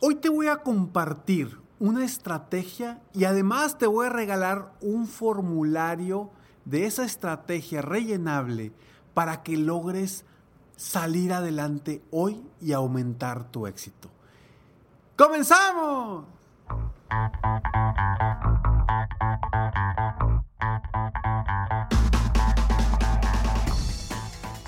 Hoy te voy a compartir una estrategia y además te voy a regalar un formulario de esa estrategia rellenable para que logres salir adelante hoy y aumentar tu éxito. ¡Comenzamos!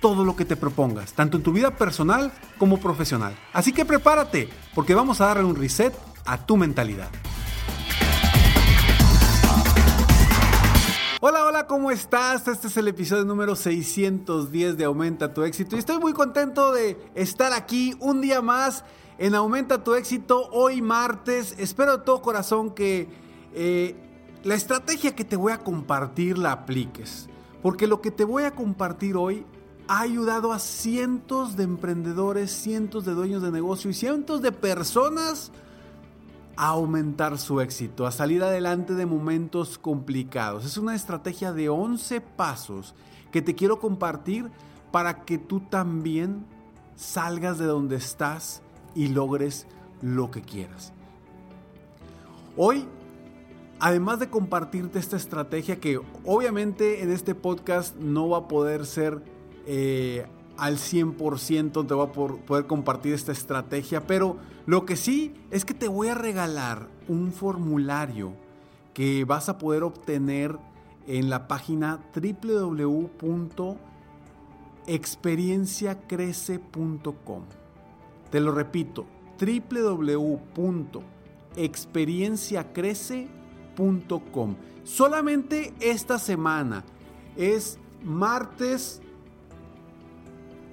todo lo que te propongas, tanto en tu vida personal como profesional. Así que prepárate, porque vamos a darle un reset a tu mentalidad. Hola, hola, ¿cómo estás? Este es el episodio número 610 de Aumenta tu éxito y estoy muy contento de estar aquí un día más en Aumenta tu éxito hoy martes. Espero de todo corazón que eh, la estrategia que te voy a compartir la apliques, porque lo que te voy a compartir hoy ha ayudado a cientos de emprendedores, cientos de dueños de negocio y cientos de personas a aumentar su éxito, a salir adelante de momentos complicados. Es una estrategia de 11 pasos que te quiero compartir para que tú también salgas de donde estás y logres lo que quieras. Hoy, además de compartirte esta estrategia que obviamente en este podcast no va a poder ser eh, al 100% te voy a poder compartir esta estrategia, pero lo que sí es que te voy a regalar un formulario que vas a poder obtener en la página www.experienciacrece.com. Te lo repito, www.experienciacrece.com. Solamente esta semana es martes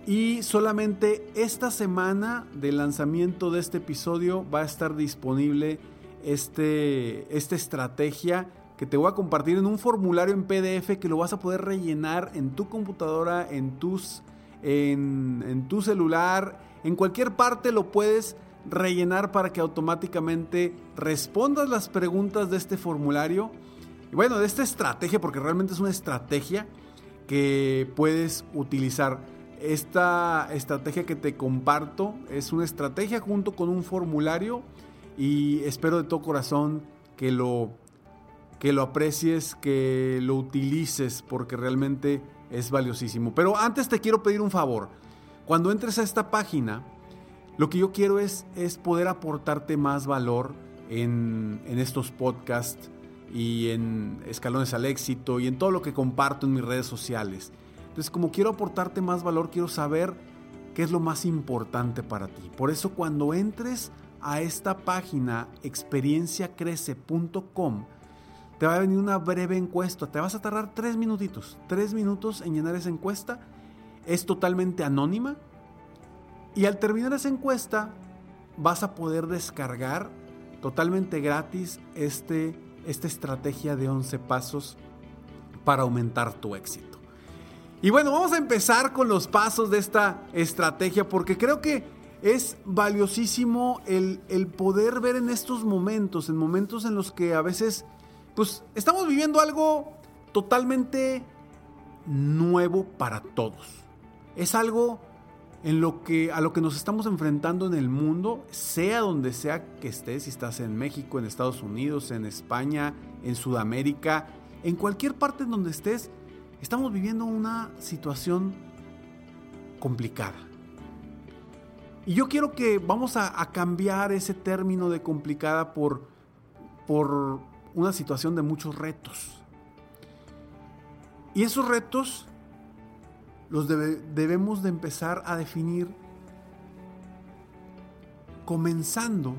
y solamente esta semana de lanzamiento de este episodio va a estar disponible este, esta estrategia que te voy a compartir en un formulario en PDF que lo vas a poder rellenar en tu computadora, en, tus, en, en tu celular, en cualquier parte lo puedes rellenar para que automáticamente respondas las preguntas de este formulario. Y bueno, de esta estrategia, porque realmente es una estrategia que puedes utilizar. Esta estrategia que te comparto es una estrategia junto con un formulario y espero de todo corazón que lo, que lo aprecies, que lo utilices porque realmente es valiosísimo. Pero antes te quiero pedir un favor. Cuando entres a esta página, lo que yo quiero es, es poder aportarte más valor en, en estos podcasts y en Escalones al Éxito y en todo lo que comparto en mis redes sociales. Entonces, como quiero aportarte más valor, quiero saber qué es lo más importante para ti. Por eso cuando entres a esta página experienciacrece.com, te va a venir una breve encuesta. Te vas a tardar tres minutitos, tres minutos en llenar esa encuesta. Es totalmente anónima. Y al terminar esa encuesta, vas a poder descargar totalmente gratis este, esta estrategia de 11 pasos para aumentar tu éxito. Y bueno, vamos a empezar con los pasos de esta estrategia porque creo que es valiosísimo el, poder ver en estos momentos, en momentos en los que a veces pues estamos viviendo algo totalmente nuevo para todos. Es algo en lo que a lo que nos estamos enfrentando en el mundo, sea donde sea que estés, si estás en México, en Estados Unidos, en España, en Sudamérica, en cualquier parte en donde estés, estamos viviendo una situación complicada. Y yo quiero que vamos a, cambiar ese término de complicada por, por una situación de muchos retos. Y esos retos los debemos de empezar a definir comenzando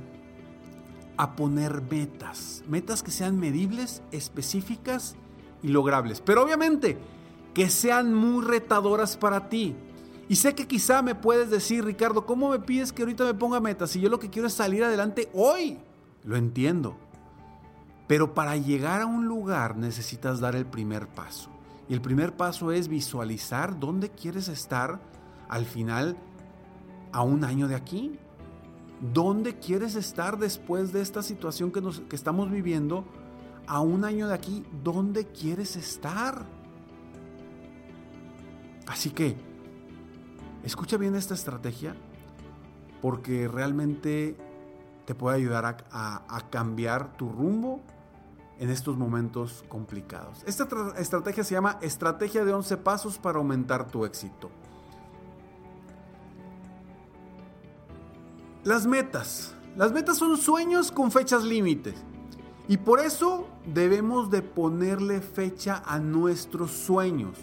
a poner metas, metas que sean medibles, específicas y logrables, pero obviamente que sean muy retadoras para ti. Y sé que quizá me puedes decir, Ricardo, ¿cómo me pides que ahorita me ponga metas? Si yo lo que quiero es salir adelante hoy. Lo entiendo. Pero para llegar a un lugar necesitas dar el primer paso. Y el primer paso es visualizar dónde quieres estar al final a un año de aquí. ¿Dónde quieres estar después de esta situación que, que estamos viviendo a un año de aquí? ¿Dónde quieres estar? Así que, escucha bien esta estrategia porque realmente te puede ayudar a cambiar tu rumbo en estos momentos complicados. Esta estrategia se llama Estrategia de 11 Pasos para aumentar tu éxito. Las metas. Las metas son sueños con fechas límites. Y por eso debemos de ponerle fecha a nuestros sueños.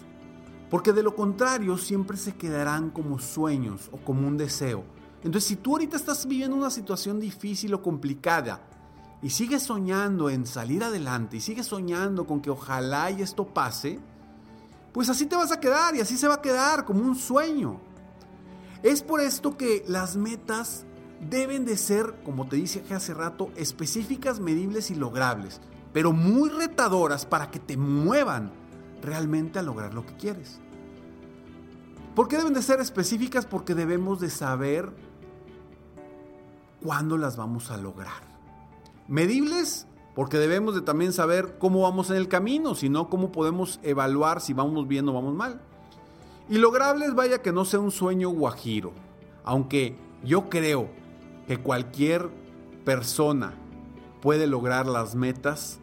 Porque de lo contrario siempre se quedarán como sueños o como un deseo. Entonces si tú ahorita estás viviendo una situación difícil o complicada, y sigues soñando en salir adelante y sigues soñando con que ojalá y esto pase, pues así te vas a quedar y así se va a quedar como un sueño. Es por esto que las metas deben de ser, como te dije hace rato, específicas, medibles y logrables, pero muy retadoras para que te muevan realmente a lograr lo que quieres. ¿Por qué deben de ser específicas? Porque debemos de saber cuándo las vamos a lograr. Medibles, porque debemos de también saber cómo vamos en el camino, si no, cómo podemos evaluar si vamos bien o vamos mal. Y logrables, vaya que no sea un sueño guajiro, aunque yo creo que cualquier persona puede lograr las metas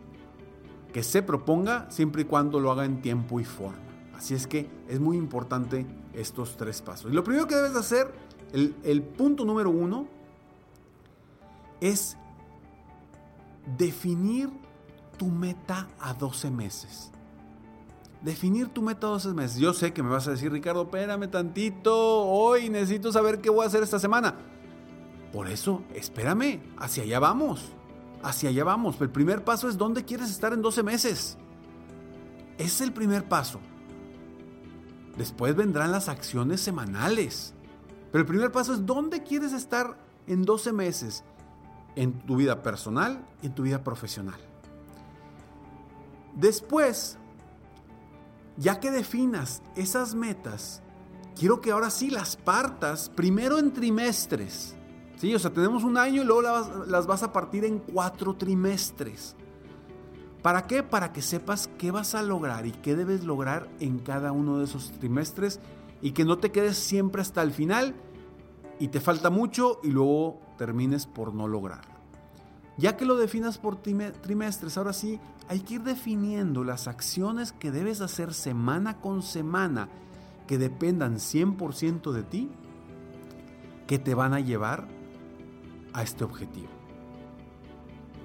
que se proponga siempre y cuando lo haga en tiempo y forma. Así es que es muy importante estos tres pasos. Y lo primero que debes hacer, el, punto número uno, es definir tu meta a 12 meses. Definir tu meta a 12 meses. Yo sé que me vas a decir, Ricardo, espérame tantito, hoy necesito saber qué voy a hacer esta semana. Por eso, espérame, hacia allá vamos. Hacia allá vamos. El primer paso es dónde quieres estar en 12 meses. Ese es el primer paso. Después vendrán las acciones semanales. Pero el primer paso es dónde quieres estar en 12 meses en tu vida personal y en tu vida profesional. Después, ya que definas esas metas, quiero que ahora sí las partas primero en trimestres. O sea, tenemos un año y luego las, vas a partir en cuatro trimestres. ¿Para qué? Para que sepas qué vas a lograr y qué debes lograr en cada uno de esos trimestres y que no te quedes siempre hasta el final y te falta mucho y luego termines por no lograrlo. Ya que lo definas por trimestres, ahora sí hay que ir definiendo las acciones que debes hacer semana con semana que dependan 100% de ti, que te van a llevar a este objetivo.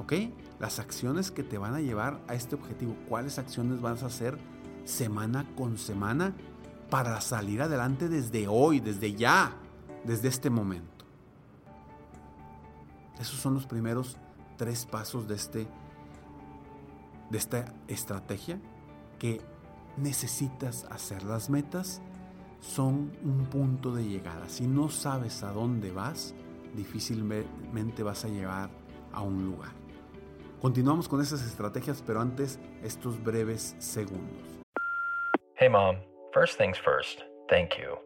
¿Ok? Las acciones que te van a llevar a este objetivo. ¿Cuáles acciones vas a hacer semana con semana para salir adelante desde hoy, desde ya, desde este momento? Esos son los primeros tres pasos de, este, de esta estrategia que necesitas hacer. Las metas son un punto de llegada. Si no sabes a dónde vas, difícilmente vas a llegar a un lugar. Continuamos con esas estrategias, pero antes estos breves segundos. Hey mom, first things first, thank you.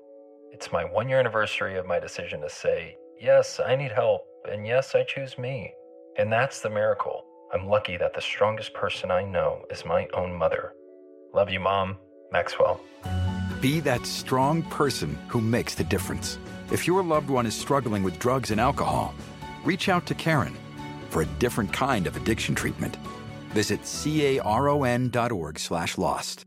It's my one year anniversary of my decision to say, yes, I need help, and yes, I choose me. And that's the miracle. I'm lucky that the strongest person I know is my own mother. Love you, Mom. Maxwell. Be that strong person who makes the difference. If your loved one is struggling with drugs and alcohol, reach out to Karen for a different kind of addiction treatment. Visit caron.org slash lost.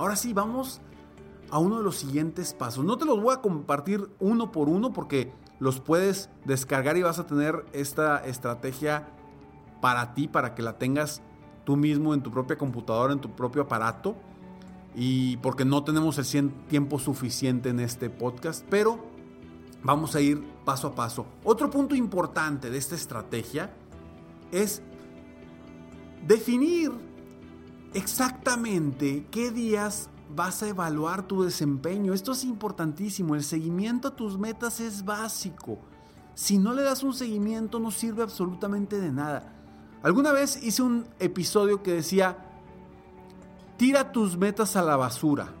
Ahora sí, vamos a uno de los siguientes pasos. No te los voy a compartir uno por uno porque los puedes descargar y vas a tener esta estrategia para ti, para que la tengas tú mismo en tu propia computadora, en tu propio aparato. Y porque no tenemos el tiempo suficiente en este podcast, pero vamos a ir paso a paso. Otro punto importante de esta estrategia es definir exactamente qué días vas a evaluar tu desempeño. Esto es importantísimo. El seguimiento a tus metas es básico. Si no le das un seguimiento no sirve absolutamente de nada. Alguna vez hice un episodio que decía, tira tus metas a la basura.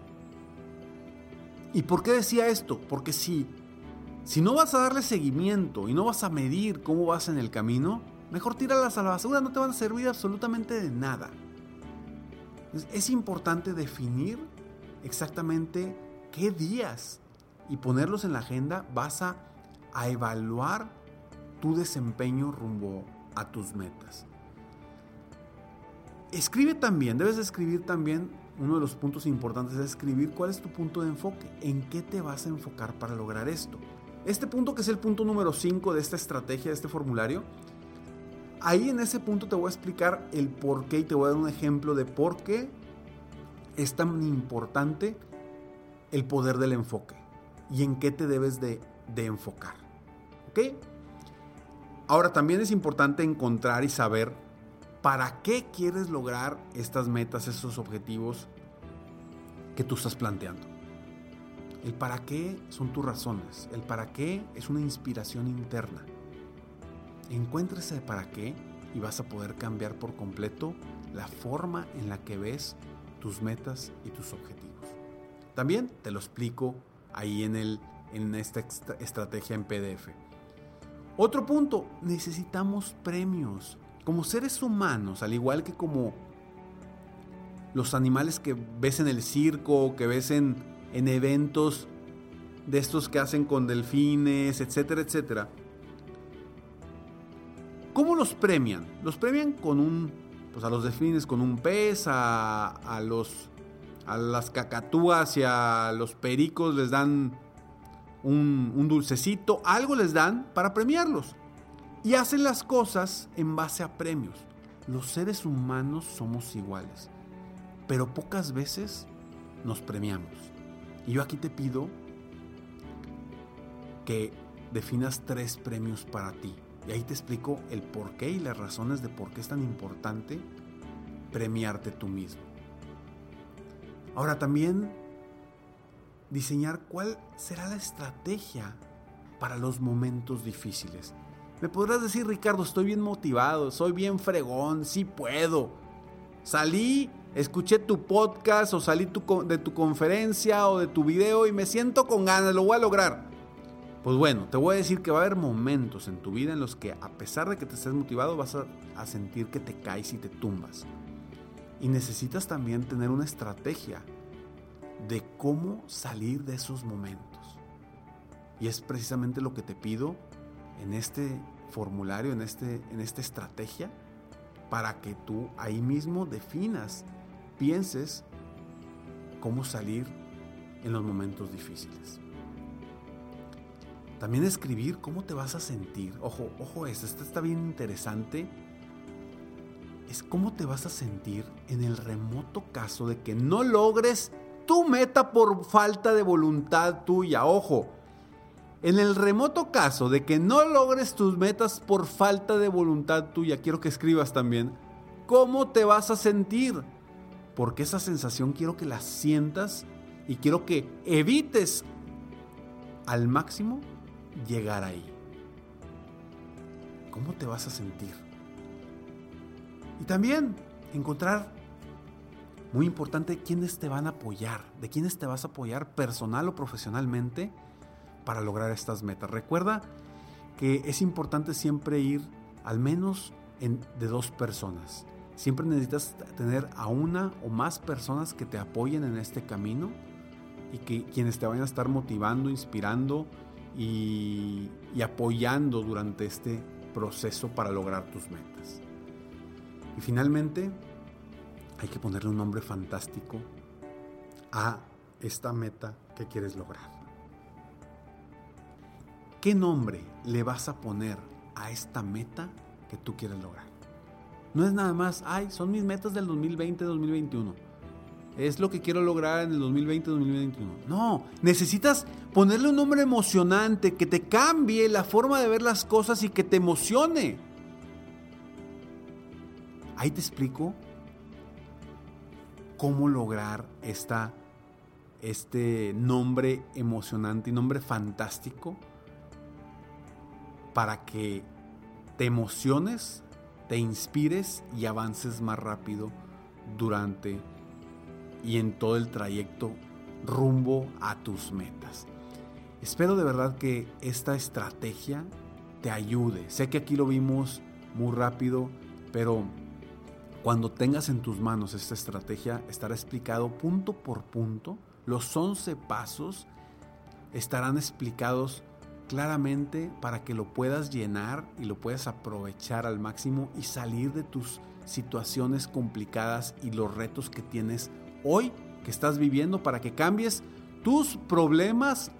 ¿Y por qué decía esto? Porque si, si no vas a darle seguimiento y no vas a medir cómo vas en el camino, mejor tíralas a la basura, no te van a servir absolutamente de nada. Es importante definir exactamente qué días y ponerlos en la agenda vas a, evaluar tu desempeño rumbo a tus metas. Escribe también, debes de escribir también, uno de los puntos importantes es escribir cuál es tu punto de enfoque, en qué te vas a enfocar para lograr esto. Este punto que es el punto número 5 de esta estrategia, de este formulario, ahí en ese punto te voy a explicar el por qué y te voy a dar un ejemplo de por qué es tan importante el poder del enfoque y en qué te debes de, de enfocar. ¿Ok? Ahora también es importante encontrar y saber para qué quieres lograr estas metas, esos objetivos que tú estás planteando. El para qué son tus razones. El para qué es una inspiración interna. Encuentra ese para qué y vas a poder cambiar por completo la forma en la que ves tus metas y tus objetivos. También te lo explico ahí en, el, en esta estrategia en PDF. Otro punto, necesitamos premios. Como seres humanos, al igual que como los animales que ves en el circo, que ves en, en eventos de estos que hacen con delfines, etcétera, etcétera. ¿Cómo los premian? Los premian con un, pues a los delfines con un pez, a, los, a las cacatúas y a los pericos les dan un dulcecito, algo les dan para premiarlos. Y hacen las cosas en base a premios. Los seres humanos somos iguales, pero pocas veces nos premiamos. Y yo aquí te pido que definas tres premios para ti. Y ahí te explico el por qué y las razones de por qué es tan importante premiarte tú mismo. Ahora también diseñar cuál será la estrategia para los momentos difíciles. Me podrás decir, Ricardo, estoy bien motivado, soy bien fregón, sí puedo. Salí, escuché tu podcast o salí de tu conferencia o de tu video y me siento con ganas, lo voy a lograr. Pues bueno, te voy a decir que va a haber momentos en tu vida en los que a pesar de que te estés motivado vas a, a sentir que te caes y te tumbas. Y necesitas también tener una estrategia de cómo salir de esos momentos. Y es precisamente lo que te pido en este formulario, en, este, en esta estrategia, para que tú ahí mismo definas, pienses cómo salir en los momentos difíciles. También escribir cómo te vas a sentir. Ojo, ojo, esto, esto está bien interesante. Es cómo te vas a sentir en el remoto caso de que no logres tu meta por falta de voluntad tuya. Ojo, en el remoto caso de que no logres tus metas por falta de voluntad tuya, quiero que escribas también cómo te vas a sentir. Porque esa sensación quiero que la sientas y quiero que evites al máximo llegar ahí. ¿Cómo te vas a sentir? Y también encontrar, muy importante, quiénes te van a apoyar, de quiénes te vas a apoyar personal o profesionalmente para lograr estas metas. Recuerda que es importante siempre ir al menos en, de dos personas. Siempre necesitas tener a una o más personas que te apoyen en este camino y que quienes te vayan a estar motivando, inspirando y, apoyando durante este proceso para lograr tus metas. Y finalmente, hay que ponerle un nombre fantástico a esta meta que quieres lograr. ¿Qué nombre le vas a poner a esta meta que tú quieres lograr? No es nada más, ay, son mis metas del 2020-2021. Es lo que quiero lograr en el 2020-2021. No, necesitas ponerle un nombre emocionante que te cambie la forma de ver las cosas y que te emocione. Ahí te explico cómo lograr esta, este nombre emocionante y nombre fantástico para que te emociones, te inspires y avances más rápido durante y en todo el trayecto rumbo a tus metas. Espero de verdad que esta estrategia te ayude. Sé que aquí lo vimos muy rápido, pero cuando tengas en tus manos esta estrategia estará explicado punto por punto. Los 11 pasos estarán explicados claramente para que lo puedas llenar y lo puedas aprovechar al máximo y salir de tus situaciones complicadas y los retos que tienes hoy que estás viviendo para que cambies tus problemas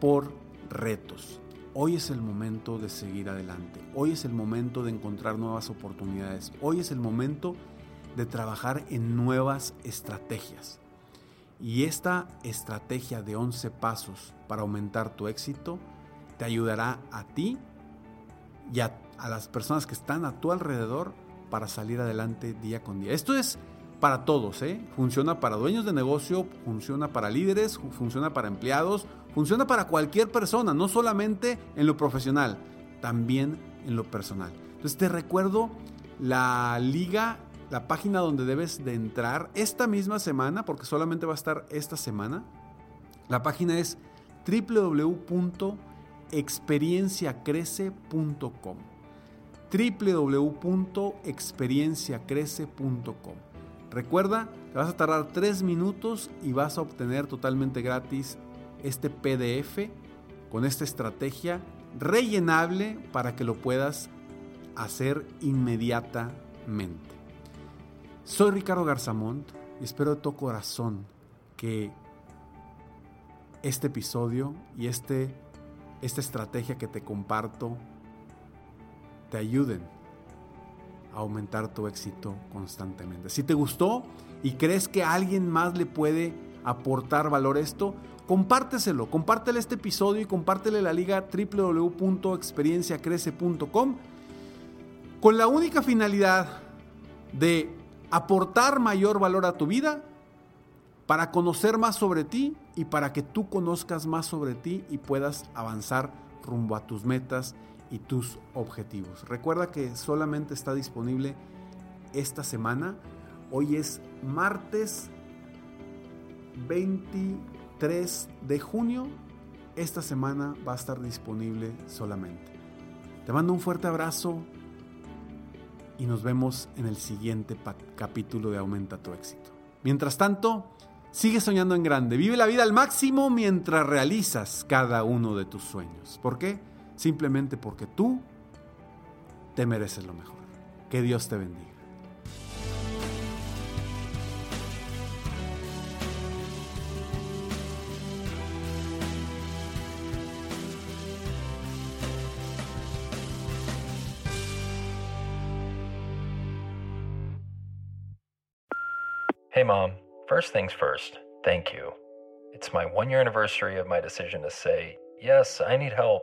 por retos. Hoy es el momento de seguir adelante. Hoy es el momento de encontrar nuevas oportunidades. Hoy es el momento de trabajar en nuevas estrategias. Y esta estrategia de 11 pasos para aumentar tu éxito te ayudará a ti y a, las personas que están a tu alrededor para salir adelante día con día. Esto es para todos, ¿eh? Funciona para dueños de negocio, funciona para líderes, funciona para empleados, funciona para cualquier persona, no solamente en lo profesional, también en lo personal. Entonces te recuerdo la liga, la página donde debes de entrar esta misma semana, porque solamente va a estar esta semana. La página es www experienciacrece.com www.experienciacrece.com Recuerda, te vas a tardar tres minutos y vas a obtener totalmente gratis este PDF con esta estrategia rellenable para que lo puedas hacer inmediatamente. Soy Ricardo Garzamont y espero de todo corazón que este episodio y este esta estrategia que te comparto te ayuden aumentar tu éxito constantemente. Si te gustó y crees que a alguien más le puede aportar valor esto, compárteselo, compártele este episodio y compártele la liga www.experienciacrece.com con la única finalidad de aportar mayor valor a tu vida para conocer más sobre ti y para que tú conozcas más sobre ti y puedas avanzar rumbo a tus metas y tus objetivos. Recuerda que solamente está disponible esta semana. Hoy es martes 23 de junio. Esta semana va a estar disponible solamente. Te mando un fuerte abrazo y nos vemos en el siguiente capítulo de Aumenta tu éxito. Mientras tanto, sigue soñando en grande. Vive la vida al máximo mientras realizas cada uno de tus sueños. ¿Por qué? Simplemente porque tú te mereces lo mejor. Que Dios te bendiga. Hey, Mom. First things first, thank you. It's my one year anniversary of my decision to say, yes, I need help,